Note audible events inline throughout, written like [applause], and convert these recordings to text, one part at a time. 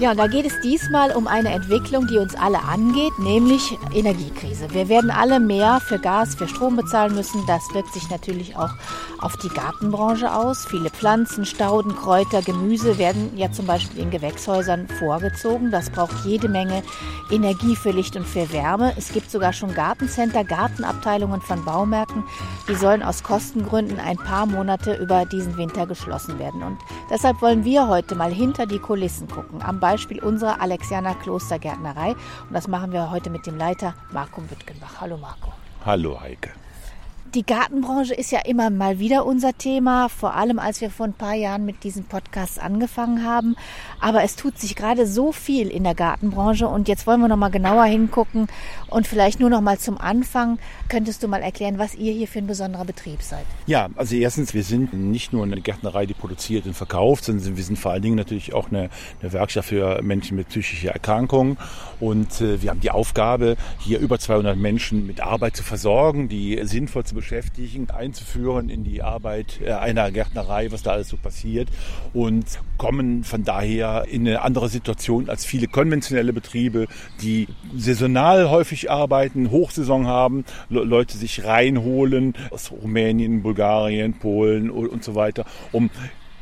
Ja, und da geht es diesmal um eine Entwicklung, die uns alle angeht, nämlich Energiekrise. Wir werden alle mehr für Gas, für Strom bezahlen müssen. Das wirkt sich natürlich auch auf die Gartenbranche aus. Viele Pflanzen, Stauden, Kräuter, Gemüse werden ja zum Beispiel in Gewächshäusern vorgezogen. Das braucht jede Menge Energie für Licht und für Wärme. Es gibt sogar schon Gartencenter, Gartenabteilungen von Baumärkten. Die sollen aus Kostengründen ein paar Monate über diesen Winter geschlossen werden. Und deshalb wollen wir heute mal hinter die Kulissen gucken. Am Beispiel unserer Alexianer Klostergärtnerei. Und das machen wir heute mit dem Leiter Marco Büttgenbach. Hallo Marco. Hallo Heike. Die Gartenbranche ist ja immer mal wieder unser Thema, vor allem als wir vor ein paar Jahren mit diesem Podcast angefangen haben. Aber es tut sich gerade so viel in der Gartenbranche und jetzt wollen wir noch mal genauer hingucken und vielleicht nur noch mal zum Anfang könntest du mal erklären, was ihr hier für ein besonderer Betrieb seid. Ja, also erstens, wir sind nicht nur eine Gärtnerei, die produziert und verkauft, sondern wir sind vor allen Dingen natürlich auch eine, eine Werkstatt für Menschen mit psychischer Erkrankung und äh, wir haben die Aufgabe, hier über 200 Menschen mit Arbeit zu versorgen, die sinnvoll zu beschäftigen, einzuführen in die Arbeit äh, einer Gärtnerei, was da alles so passiert und kommen von daher in eine andere Situation als viele konventionelle Betriebe, die saisonal häufig arbeiten, Hochsaison haben, Leute sich reinholen aus Rumänien, Bulgarien, Polen und so weiter, um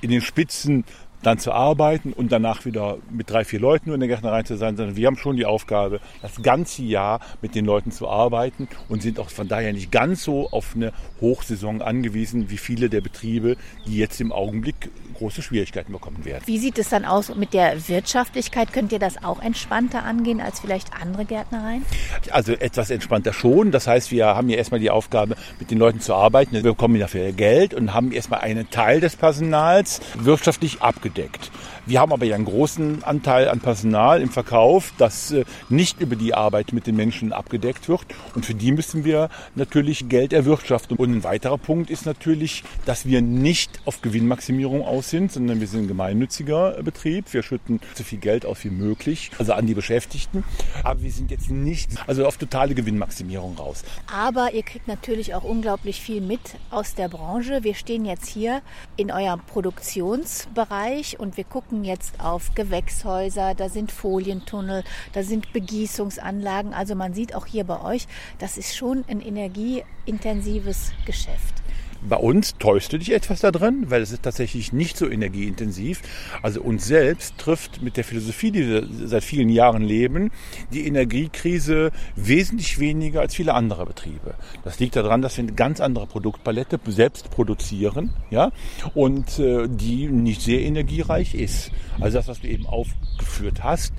in den Spitzen dann zu arbeiten und danach wieder mit drei, vier Leuten nur in der Gärtnerei zu sein, sondern wir haben schon die Aufgabe, das ganze Jahr mit den Leuten zu arbeiten und sind auch von daher nicht ganz so auf eine Hochsaison angewiesen wie viele der Betriebe, die jetzt im Augenblick große Schwierigkeiten bekommen werden. Wie sieht es dann aus mit der Wirtschaftlichkeit? Könnt ihr das auch entspannter angehen als vielleicht andere Gärtnereien? Also etwas entspannter schon. Das heißt, wir haben ja erstmal die Aufgabe, mit den Leuten zu arbeiten. Wir bekommen dafür Geld und haben erstmal einen Teil des Personals wirtschaftlich abgedeckt. Wir haben aber ja einen großen Anteil an Personal im Verkauf, das äh, nicht über die Arbeit mit den Menschen abgedeckt wird. Und für die müssen wir natürlich Geld erwirtschaften. Und ein weiterer Punkt ist natürlich, dass wir nicht auf Gewinnmaximierung aus sind, sondern wir sind ein gemeinnütziger Betrieb. Wir schütten so viel Geld aus wie möglich, also an die Beschäftigten. Aber wir sind jetzt nicht also auf totale Gewinnmaximierung raus. Aber ihr kriegt natürlich auch unglaublich viel mit aus der Branche. Wir stehen jetzt hier in eurem Produktionsbereich und wir gucken gucken jetzt auf Gewächshäuser, da sind Folientunnel, da sind Begießungsanlagen. Also man sieht auch hier bei euch, das ist schon ein energieintensives Geschäft. Bei uns täuscht du dich etwas da drin, weil es ist tatsächlich nicht so energieintensiv. Also uns selbst trifft mit der Philosophie, die wir seit vielen Jahren leben, die Energiekrise wesentlich weniger als viele andere Betriebe. Das liegt daran, dass wir eine ganz andere Produktpalette selbst produzieren, ja, und äh, die nicht sehr energiereich ist. Also das, was du eben aufgeführt hast,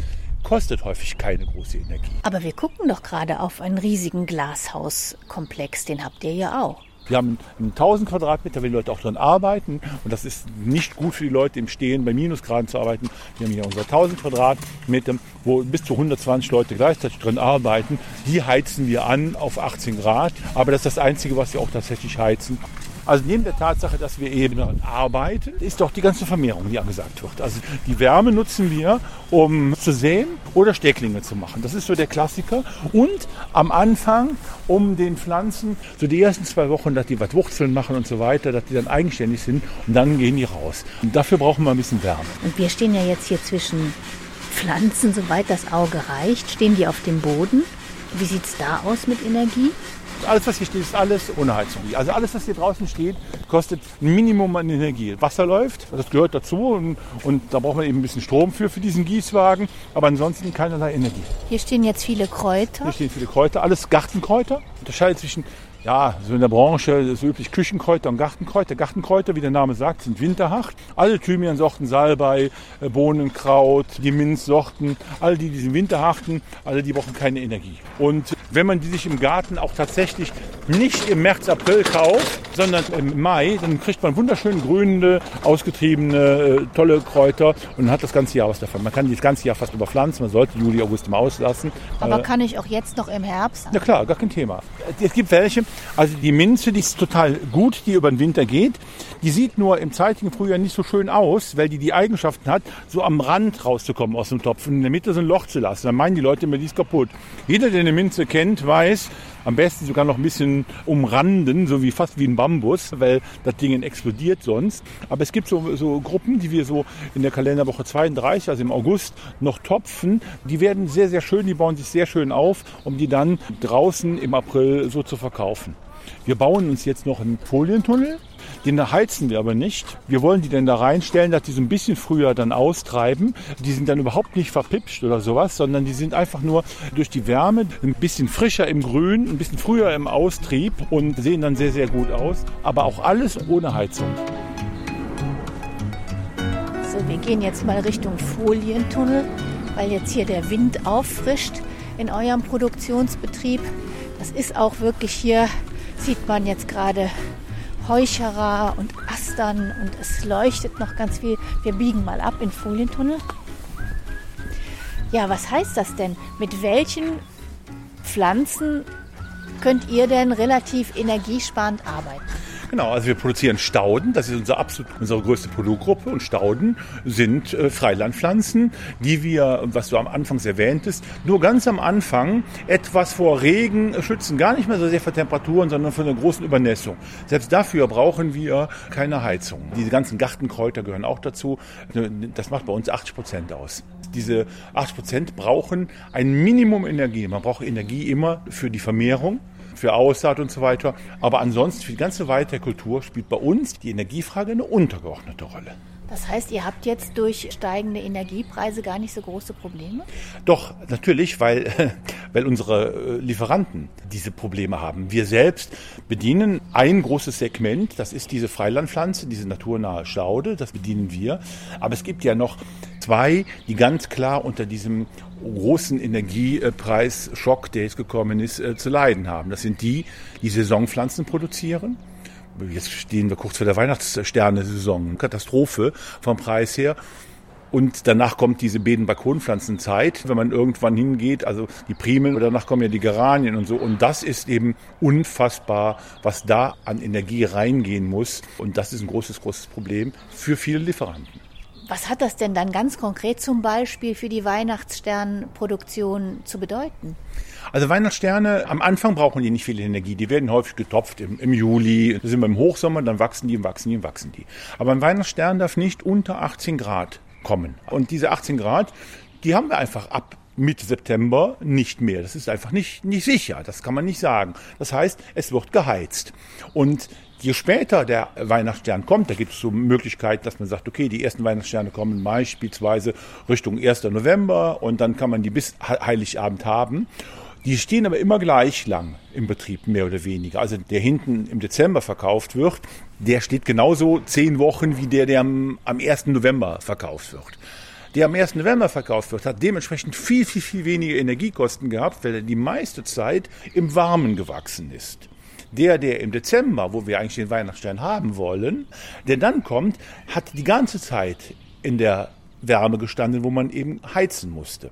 kostet häufig keine große Energie. Aber wir gucken doch gerade auf einen riesigen Glashauskomplex, den habt ihr ja auch. Wir haben 1000 Quadratmeter, wenn die Leute auch dran arbeiten. Und das ist nicht gut für die Leute im Stehen bei Minusgraden zu arbeiten. Wir haben hier unsere 1000 Quadratmeter, wo bis zu 120 Leute gleichzeitig dran arbeiten. Die heizen wir an auf 18 Grad. Aber das ist das Einzige, was wir auch tatsächlich heizen. Also neben der Tatsache, dass wir eben arbeiten, ist doch die ganze Vermehrung, die angesagt wird. Also die Wärme nutzen wir, um zu säen oder Stecklinge zu machen. Das ist so der Klassiker. Und am Anfang, um den Pflanzen so die ersten zwei Wochen, dass die was Wurzeln machen und so weiter, dass die dann eigenständig sind und dann gehen die raus. Und dafür brauchen wir ein bisschen Wärme. Und wir stehen ja jetzt hier zwischen Pflanzen, soweit das Auge reicht. Stehen die auf dem Boden? Wie sieht es da aus mit Energie? Alles, was hier steht, ist alles ohne Heizung. Also alles, was hier draußen steht, kostet ein Minimum an Energie. Wasser läuft, das gehört dazu und, und da braucht man eben ein bisschen Strom für, für diesen Gießwagen, aber ansonsten keinerlei Energie. Hier stehen jetzt viele Kräuter. Hier stehen viele Kräuter, alles Gartenkräuter. Unterscheidet zwischen ja, so in der Branche ist üblich Küchenkräuter und Gartenkräuter. Gartenkräuter, wie der Name sagt, sind winterhart. Alle Thymiansorten, Salbei, äh, Bohnenkraut, die Minzsorten, all die, die sind winterharten, alle die brauchen keine Energie. Und wenn man die sich im Garten auch tatsächlich nicht im März, April kauft, sondern im Mai, dann kriegt man wunderschön grünende, ausgetriebene, äh, tolle Kräuter und hat das ganze Jahr was davon. Man kann die das ganze Jahr fast überpflanzen, man sollte Juli, August mal auslassen. Aber äh, kann ich auch jetzt noch im Herbst? Ja klar, gar kein Thema. Es gibt welche, also die Minze, die ist total gut, die über den Winter geht. Die sieht nur im zeitigen Frühjahr nicht so schön aus, weil die die Eigenschaften hat, so am Rand rauszukommen aus dem Topf und in der Mitte so ein Loch zu lassen. Dann meinen die Leute immer, die ist kaputt. Jeder, der eine Minze kennt, weiß, am besten sogar noch ein bisschen umranden, so wie fast wie ein Bambus, weil das Ding explodiert sonst. Aber es gibt so, so Gruppen, die wir so in der Kalenderwoche 32, also im August, noch topfen. Die werden sehr, sehr schön, die bauen sich sehr schön auf, um die dann draußen im April so zu verkaufen. Wir bauen uns jetzt noch einen Folientunnel. Den heizen wir aber nicht. Wir wollen die dann da reinstellen, dass die so ein bisschen früher dann austreiben. Die sind dann überhaupt nicht verpipscht oder sowas, sondern die sind einfach nur durch die Wärme ein bisschen frischer im Grün, ein bisschen früher im Austrieb und sehen dann sehr, sehr gut aus. Aber auch alles ohne Heizung. So, wir gehen jetzt mal Richtung Folientunnel, weil jetzt hier der Wind auffrischt in eurem Produktionsbetrieb. Das ist auch wirklich hier sieht man jetzt gerade Heucherer und Astern und es leuchtet noch ganz viel. Wir biegen mal ab in Folientunnel. Ja, was heißt das denn? Mit welchen Pflanzen könnt ihr denn relativ energiesparend arbeiten? Genau, also wir produzieren Stauden, das ist unser absolut, unsere größte Produktgruppe und Stauden sind äh, Freilandpflanzen, die wir, was du am Anfang erwähntest, nur ganz am Anfang etwas vor Regen schützen, gar nicht mehr so sehr vor Temperaturen, sondern von einer großen Übernässung. Selbst dafür brauchen wir keine Heizung. Diese ganzen Gartenkräuter gehören auch dazu. Das macht bei uns 80 Prozent aus diese 80 Prozent brauchen ein Minimum Energie. Man braucht Energie immer für die Vermehrung für Aussaat und so weiter. Aber ansonsten für die ganze weitere Kultur spielt bei uns die Energiefrage eine untergeordnete Rolle. Das heißt, ihr habt jetzt durch steigende Energiepreise gar nicht so große Probleme? Doch, natürlich, weil, [laughs] weil unsere äh, Lieferanten diese Probleme haben. Wir selbst bedienen ein großes Segment, das ist diese Freilandpflanze, diese naturnahe Staude, das bedienen wir. Aber es gibt ja noch zwei, die ganz klar unter diesem großen Energiepreisschock, der jetzt gekommen ist, äh, zu leiden haben. Das sind die, die Saisonpflanzen produzieren Jetzt stehen wir kurz vor der Weihnachtssterne-Saison. Katastrophe vom Preis her. Und danach kommt diese Beeten-Balkonpflanzenzeit, wenn man irgendwann hingeht, also die Primeln, und danach kommen ja die Geranien und so. Und das ist eben unfassbar, was da an Energie reingehen muss. Und das ist ein großes, großes Problem für viele Lieferanten. Was hat das denn dann ganz konkret zum Beispiel für die Weihnachtssternproduktion zu bedeuten? Also Weihnachtssterne, am Anfang brauchen die nicht viel Energie. Die werden häufig getopft im, im Juli. Da sind wir im Hochsommer, dann wachsen die, wachsen die, wachsen die. Aber ein Weihnachtsstern darf nicht unter 18 Grad kommen. Und diese 18 Grad, die haben wir einfach ab Mitte September nicht mehr. Das ist einfach nicht, nicht sicher. Das kann man nicht sagen. Das heißt, es wird geheizt. Und je später der Weihnachtsstern kommt, da gibt es so Möglichkeiten, dass man sagt, okay, die ersten Weihnachtssterne kommen beispielsweise Richtung 1. November und dann kann man die bis Heiligabend haben. Die stehen aber immer gleich lang im Betrieb, mehr oder weniger. Also der hinten im Dezember verkauft wird, der steht genauso zehn Wochen wie der, der am, am 1. November verkauft wird. Der am 1. November verkauft wird, hat dementsprechend viel, viel, viel weniger Energiekosten gehabt, weil er die meiste Zeit im Warmen gewachsen ist. Der, der im Dezember, wo wir eigentlich den Weihnachtsstern haben wollen, der dann kommt, hat die ganze Zeit in der Wärme gestanden, wo man eben heizen musste.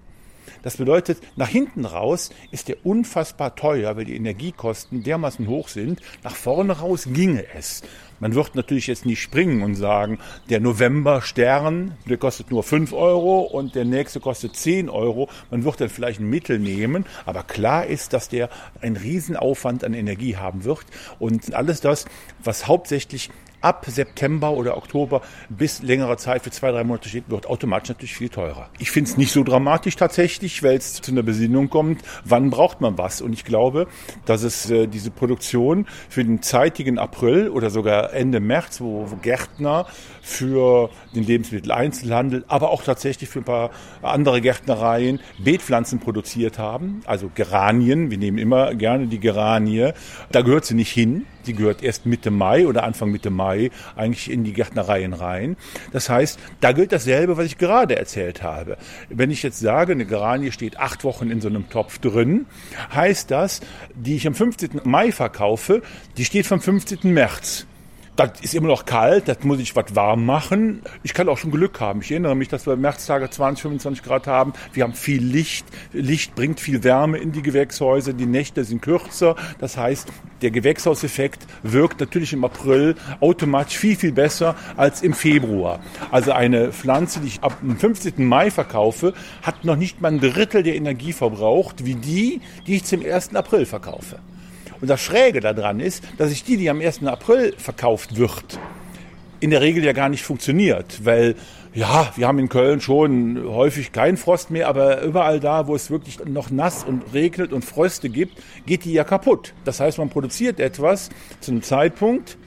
Das bedeutet, nach hinten raus ist der unfassbar teuer, weil die Energiekosten dermaßen hoch sind. Nach vorne raus ginge es. Man wird natürlich jetzt nicht springen und sagen, der November Stern, der kostet nur 5 Euro und der nächste kostet 10 Euro. Man wird dann vielleicht ein Mittel nehmen, aber klar ist, dass der einen Riesenaufwand an Energie haben wird und alles das, was hauptsächlich ab September oder Oktober bis längere Zeit für zwei, drei Monate steht, wird automatisch natürlich viel teurer. Ich finde es nicht so dramatisch tatsächlich, weil es zu einer Besinnung kommt, wann braucht man was. Und ich glaube, dass es äh, diese Produktion für den zeitigen April oder sogar Ende März, wo, Gärtner für den Lebensmitteleinzelhandel, aber auch tatsächlich für ein paar andere Gärtnereien Beetpflanzen produziert haben, also Geranien. Wir nehmen immer gerne die Geranie. Da gehört sie nicht hin. Die gehört erst Mitte Mai oder Anfang Mitte Mai eigentlich in die Gärtnereien rein. Das heißt, da gilt dasselbe, was ich gerade erzählt habe. Wenn ich jetzt sage, eine Geranie steht acht Wochen in so einem Topf drin, heißt das, die ich am 15. Mai verkaufe, die steht vom 15. März. Das ist immer noch kalt, das muss ich was warm machen. Ich kann auch schon Glück haben. Ich erinnere mich, dass wir Märztage 20, 25 Grad haben. Wir haben viel Licht. Licht bringt viel Wärme in die Gewächshäuser. Die Nächte sind kürzer. Das heißt, der Gewächshauseffekt wirkt natürlich im April automatisch viel, viel besser als im Februar. Also eine Pflanze, die ich ab dem 15. Mai verkaufe, hat noch nicht mal ein Drittel der Energie verbraucht, wie die, die ich zum 1. April verkaufe. Und das Schräge daran ist, dass sich die, die am 1. April verkauft wird, in der Regel ja gar nicht funktioniert, weil ja, wir haben in Köln schon häufig keinen Frost mehr, aber überall da, wo es wirklich noch nass und regnet und Fröste gibt, geht die ja kaputt. Das heißt, man produziert etwas zu einem Zeitpunkt,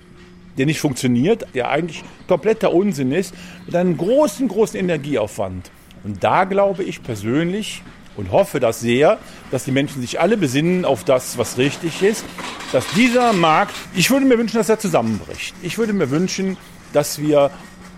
der nicht funktioniert, der eigentlich kompletter Unsinn ist, mit einem großen, großen Energieaufwand. Und da glaube ich persönlich, und hoffe das sehr, dass die Menschen sich alle besinnen auf das, was richtig ist, dass dieser Markt, ich würde mir wünschen, dass er zusammenbricht. Ich würde mir wünschen, dass wir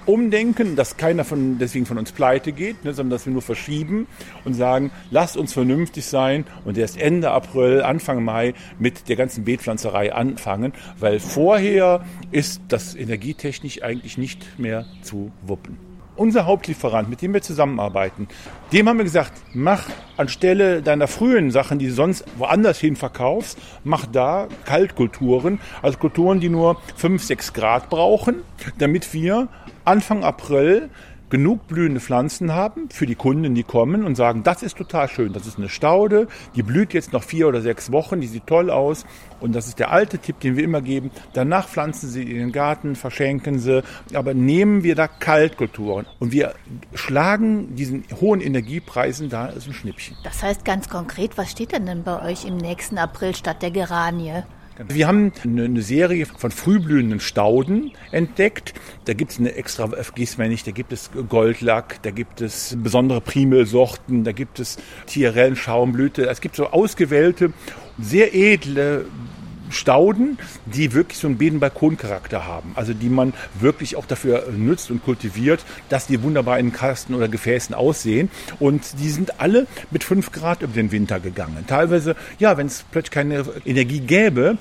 umdenken, dass keiner von, deswegen von uns pleite geht, ne, sondern dass wir nur verschieben und sagen, lasst uns vernünftig sein und erst Ende April, Anfang Mai mit der ganzen Beetpflanzerei anfangen, weil vorher ist das energietechnisch eigentlich nicht mehr zu wuppen unser Hauptlieferant, mit dem wir zusammenarbeiten, dem haben wir gesagt, mach anstelle deiner frühen Sachen, die du sonst woanders hin verkaufst, mach da Kaltkulturen, also Kulturen, die nur 5, 6 Grad brauchen, damit wir Anfang April genug blühende Pflanzen haben für die Kunden, die kommen und sagen, das ist total schön, das ist eine Staude, die blüht jetzt noch vier oder sechs Wochen, die sieht toll aus und das ist der alte Tipp, den wir immer geben. Danach pflanzen Sie in den Garten, verschenken Sie, aber nehmen wir da Kaltkulturen und wir schlagen diesen hohen Energiepreisen da ist ein Schnippchen. Das heißt ganz konkret, was steht denn denn bei euch im nächsten April statt der Geranie? Wir haben eine Serie von frühblühenden Stauden entdeckt. Da gibt es eine extra Gießmännig, da gibt es Goldlack, da gibt es besondere Primelsorten, da gibt es Tierellen, Schaumblüte. Es gibt so ausgewählte, sehr edle Stauden, die wirklich so einen Bedenbalkoncharakter haben. Also die man wirklich auch dafür nützt und kultiviert, dass die wunderbar in Kasten oder Gefäßen aussehen. Und die sind alle mit fünf Grad über den Winter gegangen. Teilweise, ja, wenn es plötzlich keine Energie gäbe,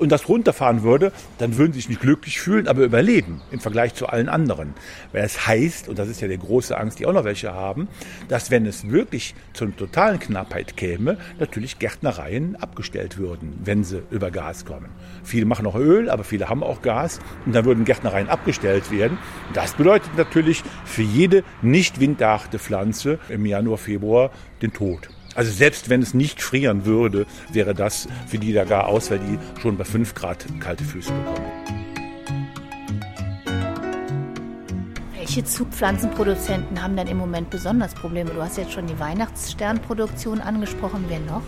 und das runterfahren würde, dann würden sie sich nicht glücklich fühlen, aber überleben im Vergleich zu allen anderen. Weil es heißt, und das ist ja die große Angst, die auch noch welche haben, dass wenn es wirklich zur totalen Knappheit käme, natürlich Gärtnereien abgestellt würden, wenn sie über Gas kommen. Viele machen noch Öl, aber viele haben auch Gas und dann würden Gärtnereien abgestellt werden. Das bedeutet natürlich für jede nicht winterharte Pflanze im Januar, Februar den Tod. Also selbst wenn es nicht frieren würde, wäre das für die da gar aus, weil die schon bei 5 Grad kalte Füße bekommen. Welche Zugpflanzenproduzenten haben denn im Moment besonders Probleme? Du hast jetzt schon die Weihnachtssternproduktion angesprochen. Wer noch?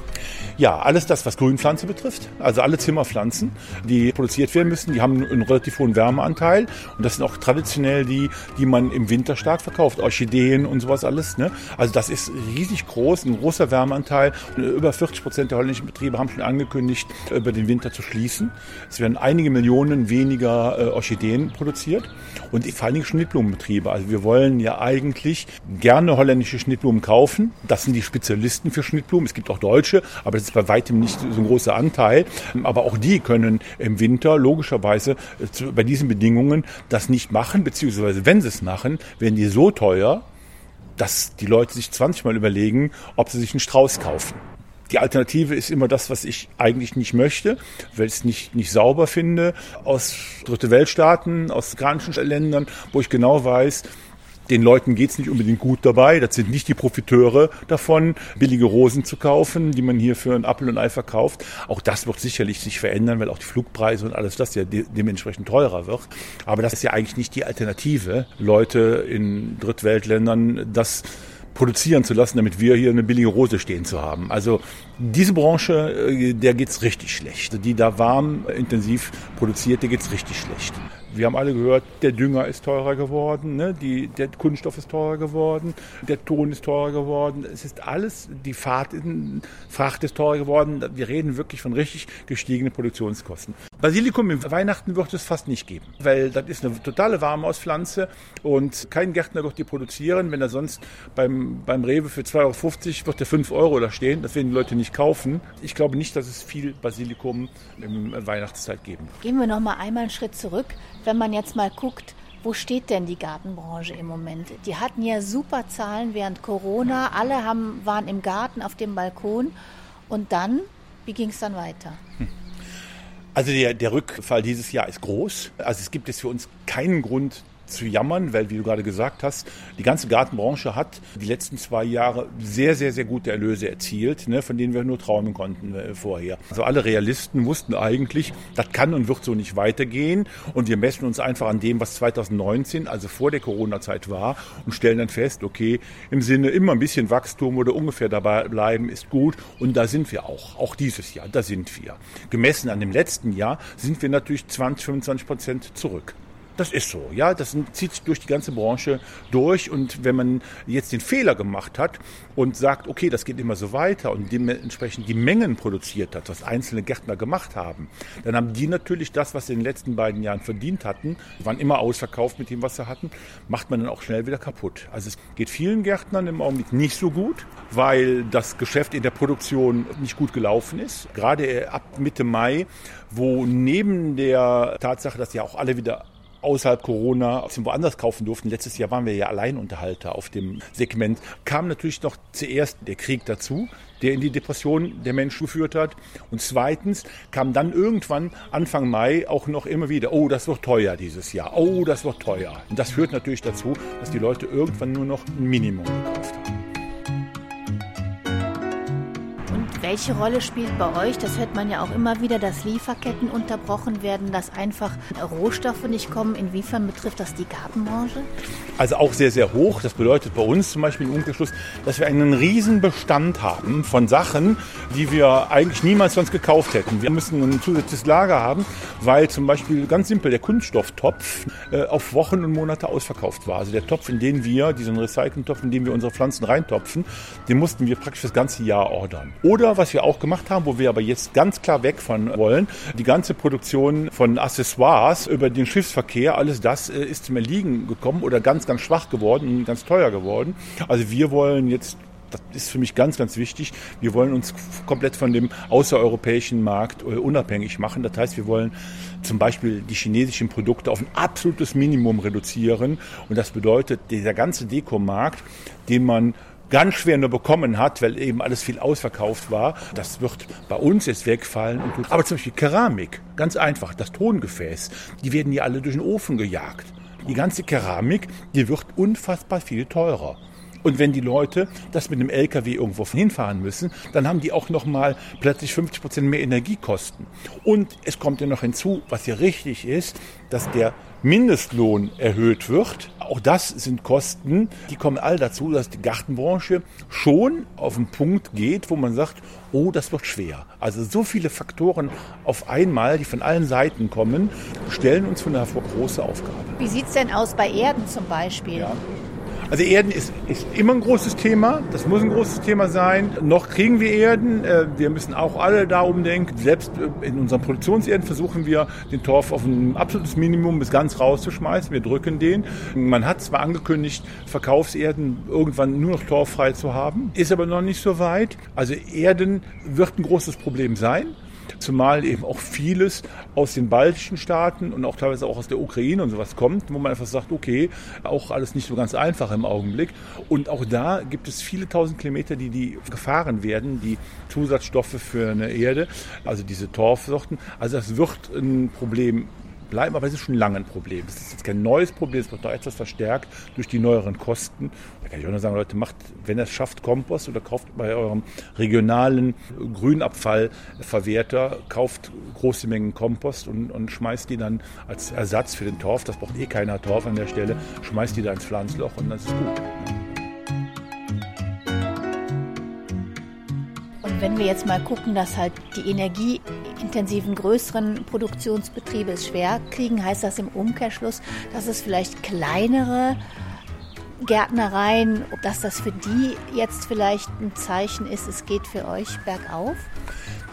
Ja, alles das, was Grünpflanze betrifft. Also alle Zimmerpflanzen, die produziert werden müssen, die haben einen relativ hohen Wärmeanteil. Und das sind auch traditionell die, die man im Winter stark verkauft. Orchideen und sowas alles. Ne? Also das ist riesig groß, ein großer Wärmeanteil. Über 40 Prozent der holländischen Betriebe haben schon angekündigt, über den Winter zu schließen. Es werden einige Millionen weniger äh, Orchideen produziert. Und vor allen Dingen Schnittblumenbetriebe Betriebe. Also wir wollen ja eigentlich gerne holländische Schnittblumen kaufen. Das sind die Spezialisten für Schnittblumen. Es gibt auch deutsche, aber das ist bei weitem nicht so ein großer Anteil. Aber auch die können im Winter logischerweise äh, bei diesen Bedingungen das nicht machen, beziehungsweise wenn sie es machen, werden die so teuer, dass die Leute sich 20 Mal überlegen, ob sie sich einen Strauß kaufen. Die Alternative ist immer das, was ich eigentlich nicht möchte, weil ich es nicht, nicht sauber finde. Aus Dritte Weltstaaten, aus afrikanischen Ländern, wo ich genau weiß, Den Leuten geht's nicht unbedingt gut dabei. Das sind nicht die Profiteure davon, billige Rosen zu kaufen, die man hier für einen Apfel und Ei verkauft. Auch das wird sicherlich sich verändern, weil auch die Flugpreise und alles das ja de dementsprechend teurer wird. Aber das ist ja eigentlich nicht die Alternative, Leute in Drittweltländern das produzieren zu lassen, damit wir hier eine billige Rose stehen zu haben. Also diese Branche, äh, der geht's richtig schlecht. Die da warm intensiv produziert, der geht's richtig schlecht. Wir haben alle gehört, der Dünger ist teurer geworden, ne? Die, der Kunststoff ist teurer geworden, der Ton ist teurer geworden. Es ist alles, die Fahrt in, Fracht ist teurer geworden. Wir reden wirklich von richtig gestiegenen Produktionskosten. Basilikum im Weihnachten wird es fast nicht geben, weil das ist eine totale Warmauspflanze und kein Gärtner wird die produzieren. Wenn er sonst beim, beim Rewe für 2,50 Euro wird der 5 Euro da stehen. Das werden die Leute nicht kaufen. Ich glaube nicht, dass es viel Basilikum im Weihnachtszeit geben wird. Gehen wir noch mal einmal einen Schritt zurück wenn man jetzt mal guckt, wo steht denn die Gartenbranche im Moment? Die hatten ja super Zahlen während Corona. Alle haben, waren im Garten auf dem Balkon. Und dann, wie ging es dann weiter? Also der, der Rückfall dieses Jahr ist groß. Also es gibt jetzt für uns keinen Grund zu jammern, weil, wie du gerade gesagt hast, die ganze Gartenbranche hat die letzten zwei Jahre sehr, sehr, sehr gute Erlöse erzielt, ne, von denen wir nur träumen konnten äh, vorher. Also alle Realisten wussten eigentlich, das kann und wird so nicht weitergehen und wir messen uns einfach an dem, was 2019, also vor der Corona-Zeit war und stellen dann fest, okay, im Sinne immer ein bisschen Wachstum oder ungefähr dabei bleiben ist gut und da sind wir auch, auch dieses Jahr, da sind wir. Gemessen an dem letzten Jahr sind wir natürlich 20, 25 Prozent zurück. Das ist so, ja. Das zieht sich durch die ganze Branche durch. Und wenn man jetzt den Fehler gemacht hat und sagt, okay, das geht immer so weiter und dementsprechend die Mengen produziert hat, was einzelne Gärtner gemacht haben, dann haben die natürlich das, was sie in den letzten beiden Jahren verdient hatten, waren immer ausverkauft mit dem, was sie hatten, macht man dann auch schnell wieder kaputt. Also es geht vielen Gärtnern im Augenblick nicht so gut, weil das Geschäft in der Produktion nicht gut gelaufen ist. Gerade ab Mitte Mai, wo neben der Tatsache, dass ja auch alle wieder außerhalb Corona woanders kaufen durften. Letztes Jahr waren wir ja Alleinunterhalter auf dem Segment. Kam natürlich noch zuerst der Krieg dazu, der in die Depression der Menschen geführt hat. Und zweitens kam dann irgendwann Anfang Mai auch noch immer wieder, oh, das wird teuer dieses Jahr, oh, das wird teuer. Und das führt natürlich dazu, dass die Leute irgendwann nur noch ein Minimum gekauft haben. Welche Rolle spielt bei euch, das hört man ja auch immer wieder, dass Lieferketten unterbrochen werden, dass einfach Rohstoffe nicht kommen? Inwiefern betrifft das die Gartenbranche? Also auch sehr, sehr hoch. Das bedeutet bei uns zum Beispiel im Umkehrschluss, dass wir einen riesen Bestand haben von Sachen, die wir eigentlich niemals sonst gekauft hätten. Wir müssen ein zusätzliches Lager haben, weil zum Beispiel ganz simpel der Kunststofftopf äh, auf Wochen und Monate ausverkauft war. Also der Topf, in den wir, diesen Recycling-Topf, in den wir unsere Pflanzen reintopfen, den mussten wir praktisch das ganze Jahr ordern. Oder was wir auch gemacht haben, wo wir aber jetzt ganz klar weg von wollen, die ganze Produktion von Accessoires über den Schiffsverkehr, alles das äh, ist zum Erliegen gekommen oder ganz, ganz schwach geworden und ganz teuer geworden. Also wir wollen jetzt das ist für mich ganz, ganz wichtig. Wir wollen uns komplett von dem außereuropäischen Markt äh, unabhängig machen. Das heißt, wir wollen zum Beispiel die chinesischen Produkte auf ein absolutes Minimum reduzieren. Und das bedeutet, dieser ganze Dekomarkt, den man ganz schwer nur bekommen hat, weil eben alles viel ausverkauft war. Das wird bei uns jetzt wegfallen. Aber zum Beispiel Keramik, ganz einfach, das Tongefäß, die werden ja alle durch den Ofen gejagt. Die ganze Keramik, die wird unfassbar viel teurer. Und wenn die Leute das mit einem LKW irgendwo hinfahren müssen, dann haben die auch noch mal plötzlich 50 Prozent mehr Energiekosten. Und es kommt ja noch hinzu, was hier richtig ist, dass der Mindestlohn erhöht wird. Auch das sind Kosten, die kommen all dazu, dass die Gartenbranche schon auf einen Punkt geht, wo man sagt, oh, das wird schwer. Also so viele Faktoren auf einmal, die von allen Seiten kommen, stellen uns vor eine große Aufgabe. Wie sieht es denn aus bei Erden zum Beispiel? Ja. Also Erden ist, ist immer ein großes Thema. Das muss ein großes Thema sein. Noch kriegen wir Erden. Äh, wir müssen auch alle da umdenken. Selbst äh, in unseren Produktionserden versuchen wir, den Torf auf ein absolutes Minimum bis ganz rauszuschmeißen. Wir drücken den. Man hat zwar angekündigt, Verkaufserden irgendwann nur noch torffrei zu haben, ist aber noch nicht so weit. Also Erden wird ein großes Problem sein zumal eben auch vieles aus den baltischen Staaten und auch teilweise auch aus der Ukraine und sowas kommt, wo man einfach sagt, okay, auch alles nicht so ganz einfach im Augenblick. Und auch da gibt es viele tausend Kilometer, die, die gefahren werden, die Zusatzstoffe für eine Erde, also diese Torfsorten. Also das wird ein Problem bleiben, aber es ist schon lange ein Problem. Es ist jetzt kein neues Problem, es wird noch etwas verstärkt durch die neueren Kosten. Da kann ich auch nur sagen, Leute, macht, wenn ihr es schafft, Kompost oder kauft bei eurem regionalen Grünabfallverwerter, kauft große Mengen Kompost und, und schmeißt die dann als Ersatz für den Torf, das braucht eh keiner Torf an der Stelle, schmeißt die da ins Pflanzloch und das ist gut. Wenn wir jetzt mal gucken, dass halt die energieintensiven größeren Produktionsbetriebe es schwer kriegen, heißt das im Umkehrschluss, dass es vielleicht kleinere Gärtnereien, dass das für die jetzt vielleicht ein Zeichen ist, es geht für euch bergauf?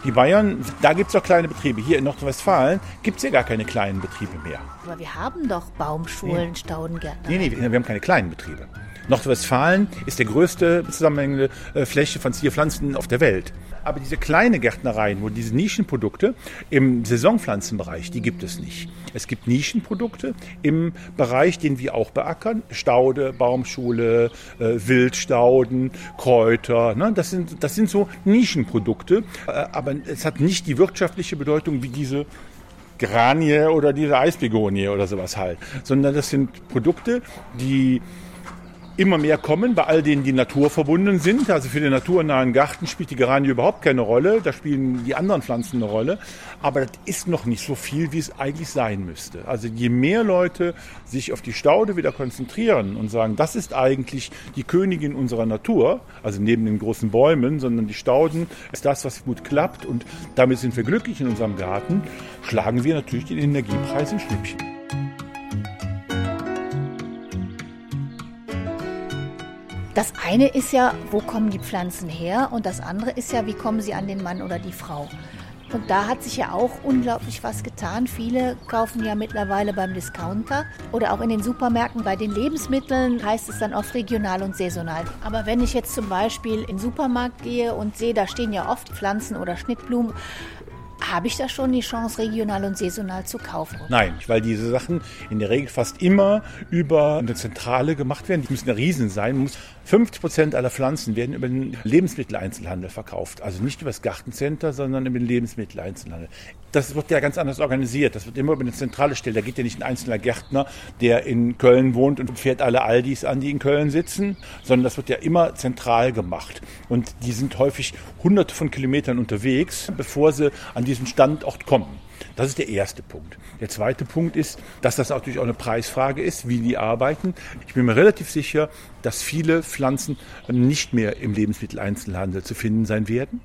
Die Bayern, da gibt es doch kleine Betriebe. Hier in Nordrhein-Westfalen gibt es ja gar keine kleinen Betriebe mehr. Aber wir haben doch Baumschulen, nee. Staudengärtner. Nee, nee, wir haben keine kleinen Betriebe. Nordrhein-Westfalen ist der größte zusammenhängende äh, Fläche von Zierpflanzen auf der Welt. Aber diese kleine Gärtnereien, wo diese Nischenprodukte im Saisonpflanzenbereich, die gibt es nicht. Es gibt Nischenprodukte im Bereich, den wir auch beackern. Staude, Baumschule, äh, Wildstauden, Kräuter. Ne? Das, sind, das sind so Nischenprodukte. Äh, aber es hat nicht die wirtschaftliche Bedeutung wie diese Granie oder diese Eisbegonie oder sowas halt. Sondern das sind Produkte, die immer mehr kommen, bei all denen, die naturverbunden sind. Also für den naturnahen Garten spielt die Geranie überhaupt keine Rolle. Da spielen die anderen Pflanzen eine Rolle. Aber das ist noch nicht so viel, wie es eigentlich sein müsste. Also je mehr Leute sich auf die Staude wieder konzentrieren und sagen, das ist eigentlich die Königin unserer Natur, also neben den großen Bäumen, sondern die Stauden ist das, was gut klappt und damit sind wir glücklich in unserem Garten, schlagen wir natürlich den Energiepreis in Schnippchen. Das eine ist ja, wo kommen die Pflanzen her? Und das andere ist ja, wie kommen sie an den Mann oder die Frau? Und da hat sich ja auch unglaublich was getan. Viele kaufen ja mittlerweile beim Discounter oder auch in den Supermärkten. Bei den Lebensmitteln heißt es dann oft regional und saisonal. Aber wenn ich jetzt zum Beispiel in den Supermarkt gehe und sehe, da stehen ja oft Pflanzen oder Schnittblumen, habe ich da schon die Chance, regional und saisonal zu kaufen? Nein, weil diese Sachen in der Regel fast immer über eine Zentrale gemacht werden. Die müssen ein Riesen sein. 50 Prozent aller Pflanzen werden über den Lebensmitteleinzelhandel verkauft. Also nicht über das Gartencenter, sondern über den Lebensmitteleinzelhandel. Das wird ja ganz anders organisiert. Das wird immer über eine zentrale Stelle. Da geht ja nicht ein einzelner Gärtner, der in Köln wohnt und fährt alle Aldis an, die in Köln sitzen, sondern das wird ja immer zentral gemacht. Und die sind häufig hunderte von Kilometern unterwegs, bevor sie an diesen Standort kommen. Das ist der erste Punkt. Der zweite Punkt ist, dass das natürlich auch eine Preisfrage ist, wie die arbeiten. Ich bin mir relativ sicher, dass viele Pflanzen nicht mehr im Lebensmitteleinzelhandel zu finden sein werden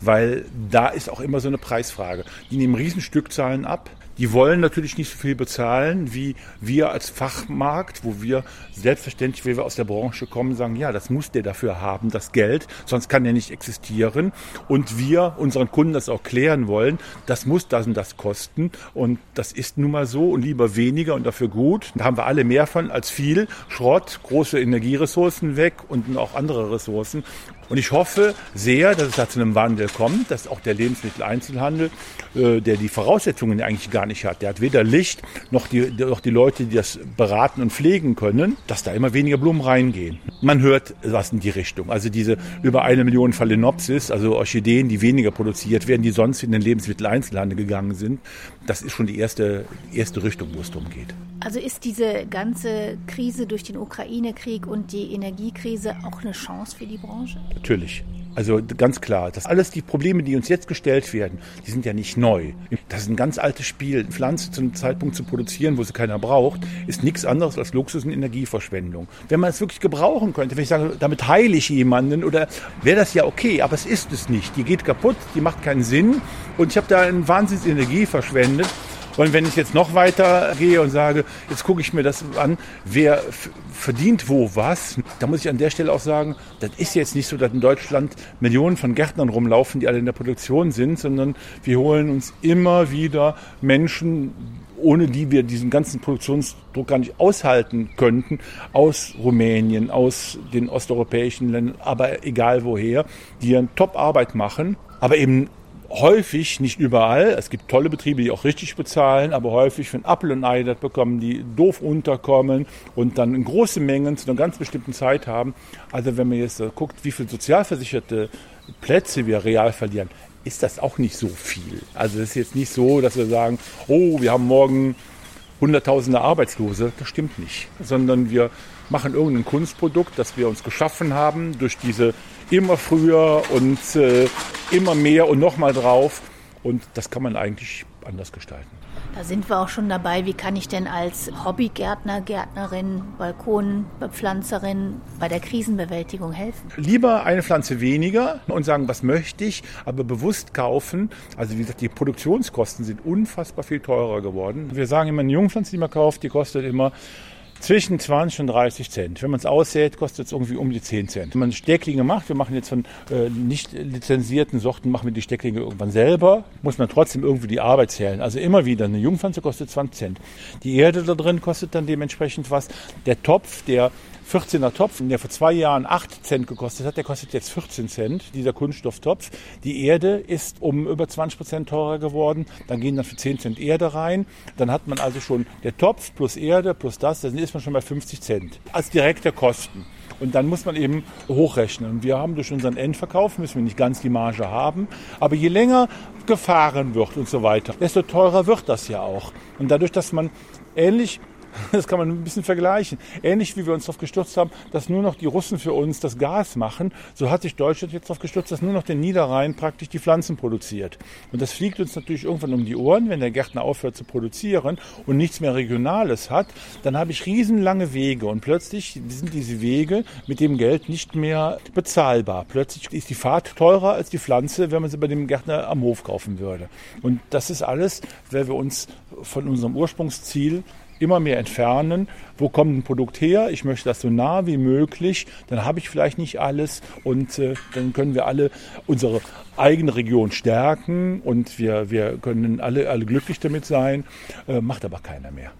weil da ist auch immer so eine Preisfrage. Die nehmen Riesenstückzahlen ab. Die wollen natürlich nicht so viel bezahlen wie wir als Fachmarkt, wo wir selbstverständlich, wenn wir aus der Branche kommen, sagen, ja, das muss der dafür haben, das Geld, sonst kann der nicht existieren. Und wir unseren Kunden das auch klären wollen, das muss das und das kosten. Und das ist nun mal so und lieber weniger und dafür gut. Da haben wir alle mehr von als viel. Schrott, große Energieressourcen weg und auch andere Ressourcen. Und ich hoffe sehr, dass es da zu einem Wandel kommt, dass auch der Lebensmitteleinzelhandel, äh, der die Voraussetzungen eigentlich gar nicht hat, der hat weder Licht noch die, noch die Leute, die das beraten und pflegen können, dass da immer weniger Blumen reingehen. Man hört was in die Richtung. Also diese über eine Million Phalaenopsis, also Orchideen, die weniger produziert werden, die sonst in den Lebensmitteleinzelhandel gegangen sind, das ist schon die erste, erste Richtung, wo es darum geht. Also ist diese ganze Krise durch den Ukraine-Krieg und die Energiekrise auch eine Chance für die Branche? Natürlich. Also ganz klar, das alles die Probleme, die uns jetzt gestellt werden, die sind ja nicht neu. Das ist ein ganz altes Spiel. Pflanze zu einem Zeitpunkt zu produzieren, wo sie keiner braucht, ist nichts anderes als Luxus und Energieverschwendung. Wenn man es wirklich gebrauchen könnte, wenn ich sage, damit heile ich jemanden oder wäre das ja okay, aber es ist es nicht. Die geht kaputt, die macht keinen Sinn und ich habe da eine Wahnsinns Energie verschwendet. Und wenn ich jetzt noch weiter gehe und sage, jetzt gucke ich mir das an, wer verdient wo was, da muss ich an der Stelle auch sagen, das ist jetzt nicht so, dass in Deutschland Millionen von Gärtnern rumlaufen, die alle in der Produktion sind, sondern wir holen uns immer wieder Menschen, ohne die wir diesen ganzen Produktionsdruck gar nicht aushalten könnten, aus Rumänien, aus den osteuropäischen Ländern, aber egal woher, die eine Top-Arbeit machen, aber eben häufig, nicht überall, es gibt tolle Betriebe, die auch richtig bezahlen, aber häufig für Apfel und Ei das bekommen, die doof unterkommen und dann in große Mengen zu einer ganz bestimmten Zeit haben. Also wenn man jetzt guckt, wie viele sozialversicherte Plätze wir real verlieren, ist das auch nicht so viel. Also es ist jetzt nicht so, dass wir sagen, oh, wir haben morgen hunderttausende Arbeitslose. Das stimmt nicht. Sondern wir machen irgendein Kunstprodukt, das wir uns geschaffen haben durch diese immer früher und äh, immer mehr und nochmal drauf. Und das kann man eigentlich anders gestalten. Da sind wir auch schon dabei. Wie kann ich denn als Hobbygärtner, Gärtnerin, Balkonbepflanzerin bei der Krisenbewältigung helfen? Lieber eine Pflanze weniger und sagen, was möchte ich, aber bewusst kaufen. Also wie gesagt, die Produktionskosten sind unfassbar viel teurer geworden. Wir sagen immer, eine Jungpflanze, die man kauft, die kostet immer zwischen 20 und 30 Cent. Wenn man es aussät, kostet es irgendwie um die 10 Cent. Wenn man Stecklinge macht, wir machen jetzt von äh, nicht lizenzierten Sorten, machen wir die Stecklinge irgendwann selber, muss man trotzdem irgendwie die Arbeit zählen. Also immer wieder, eine Jungpflanze kostet 20 Cent. Die Erde da drin kostet dann dementsprechend was. Der Topf, der 14er Topf, der vor zwei Jahren 8 Cent gekostet hat, der kostet jetzt 14 Cent, dieser Kunststofftopf. Die Erde ist um über 20 Prozent teurer geworden. Dann gehen dann für 10 Cent Erde rein. Dann hat man also schon der Topf plus Erde plus das, dann ist man schon bei 50 Cent als direkte Kosten. Und dann muss man eben hochrechnen. Und wir haben durch unseren Endverkauf, müssen wir nicht ganz die Marge haben, aber je länger gefahren wird und so weiter, desto teurer wird das ja auch. Und dadurch, dass man ähnlich [laughs] Das kann man ein bisschen vergleichen. Ähnlich wie wir uns darauf gestürzt haben, dass nur noch die Russen für uns das Gas machen, so hat sich Deutschland jetzt darauf gestürzt, dass nur noch der Niederrhein praktisch die Pflanzen produziert. Und das fliegt uns natürlich irgendwann um die Ohren, wenn der Gärtner aufhört zu produzieren und nichts mehr Regionales hat. Dann habe ich riesenlange Wege und plötzlich sind diese Wege mit dem Geld nicht mehr bezahlbar. Plötzlich ist die Fahrt teurer als die Pflanze, wenn man sie bei dem Gärtner am Hof kaufen würde. Und das ist alles, weil wir uns von unserem Ursprungsziel immer mehr entfernen. Wo kommt ein Produkt her? Ich möchte das so nah wie möglich. Dann habe ich vielleicht nicht alles und äh, dann können wir alle unsere eigene Region stärken und wir, wir können alle, alle glücklich damit sein. Äh, macht aber keiner mehr.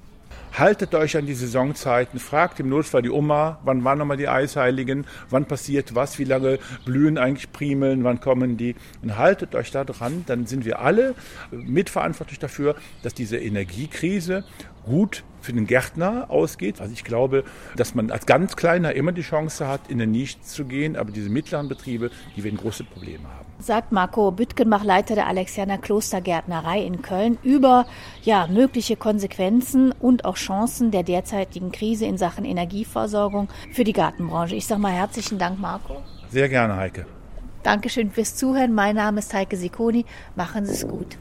Haltet euch an die Saisonzeiten, fragt im Notfall die Oma, wann waren nochmal die Eisheiligen, wann passiert was, wie lange blühen eigentlich Primeln, wann kommen die und haltet euch da dran, dann sind wir alle mitverantwortlich dafür, dass diese Energiekrise gut für den Gärtner ausgeht. Also ich glaube, dass man als ganz kleiner immer die Chance hat, in den Nische zu gehen, aber diese mittleren Betriebe, die werden große Probleme haben. Sagt Marco Büttgenbach, Leiter der Alexianer Klostergärtnerei in Köln, über ja, mögliche Konsequenzen und auch Chancen der derzeitigen Krise in Sachen Energieversorgung für die Gartenbranche. Ich sage mal herzlichen Dank, Marco. Sehr gerne, Heike. Dankeschön fürs Zuhören. Mein Name ist Heike Sikoni. Machen Sie es gut.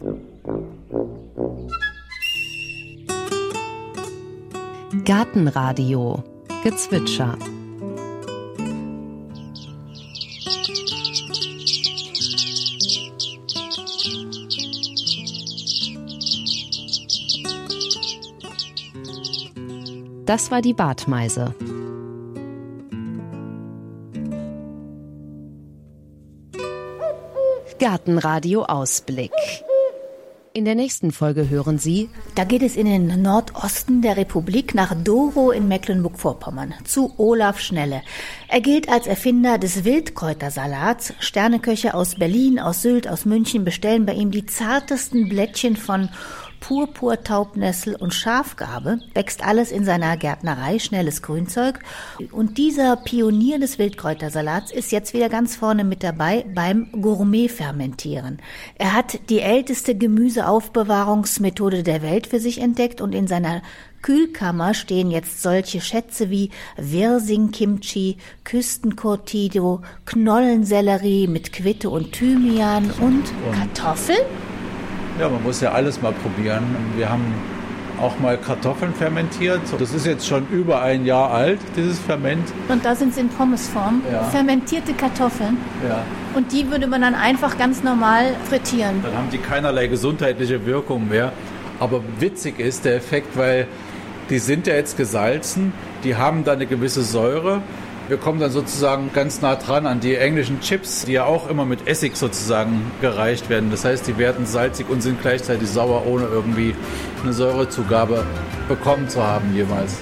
Gartenradio Gezwitscher Das war die Bartmeise. Gartenradio Ausblick. In der nächsten Folge hören Sie, da geht es in den Nordosten der Republik nach Doro in Mecklenburg-Vorpommern zu Olaf Schnelle. Er gilt als Erfinder des Wildkräutersalats. Sterneköche aus Berlin, aus Sylt, aus München bestellen bei ihm die zartesten Blättchen von Purpurtaubnessel und Schafgarbe wächst alles in seiner Gärtnerei, schnelles Grünzeug. Und dieser Pionier des Wildkräutersalats ist jetzt wieder ganz vorne mit dabei beim Gourmet-Fermentieren. Er hat die älteste Gemüseaufbewahrungsmethode der Welt für sich entdeckt und in seiner Kühlkammer stehen jetzt solche Schätze wie Wirsing-Kimchi, Küstencortido, Knollensellerie mit Quitte und Thymian und Kartoffeln? Ja, man muss ja alles mal probieren. Wir haben auch mal Kartoffeln fermentiert. Das ist jetzt schon über ein Jahr alt, dieses Ferment. Und da sind sie in Pommesform. Ja. Fermentierte Kartoffeln. Ja. Und die würde man dann einfach ganz normal frittieren. Dann haben die keinerlei gesundheitliche Wirkung mehr. Aber witzig ist der Effekt, weil die sind ja jetzt gesalzen, die haben da eine gewisse Säure wir kommen dann sozusagen ganz nah dran an die englischen Chips, die ja auch immer mit Essig sozusagen gereicht werden. Das heißt, die werden salzig und sind gleichzeitig sauer, ohne irgendwie eine Säurezugabe bekommen zu haben jemals.